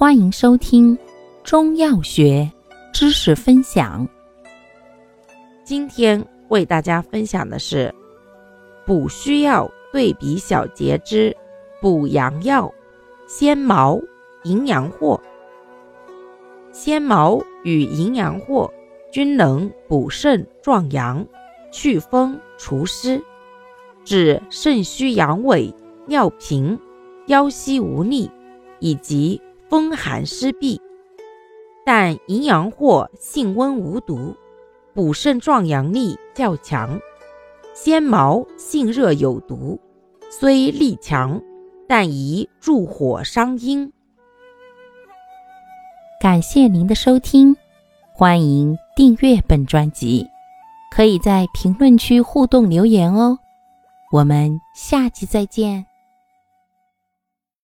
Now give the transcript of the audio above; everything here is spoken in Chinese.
欢迎收听中药学知识分享。今天为大家分享的是补虚药对比小节之补阳药鲜茅、淫羊藿。鲜茅与淫羊藿均能补肾壮阳、祛风除湿，治肾虚阳痿、尿频、腰膝无力以及。风寒湿痹，但淫羊藿性温无毒，补肾壮阳力较强；鲜茅性热有毒，虽力强，但宜助火伤阴。感谢您的收听，欢迎订阅本专辑，可以在评论区互动留言哦。我们下期再见。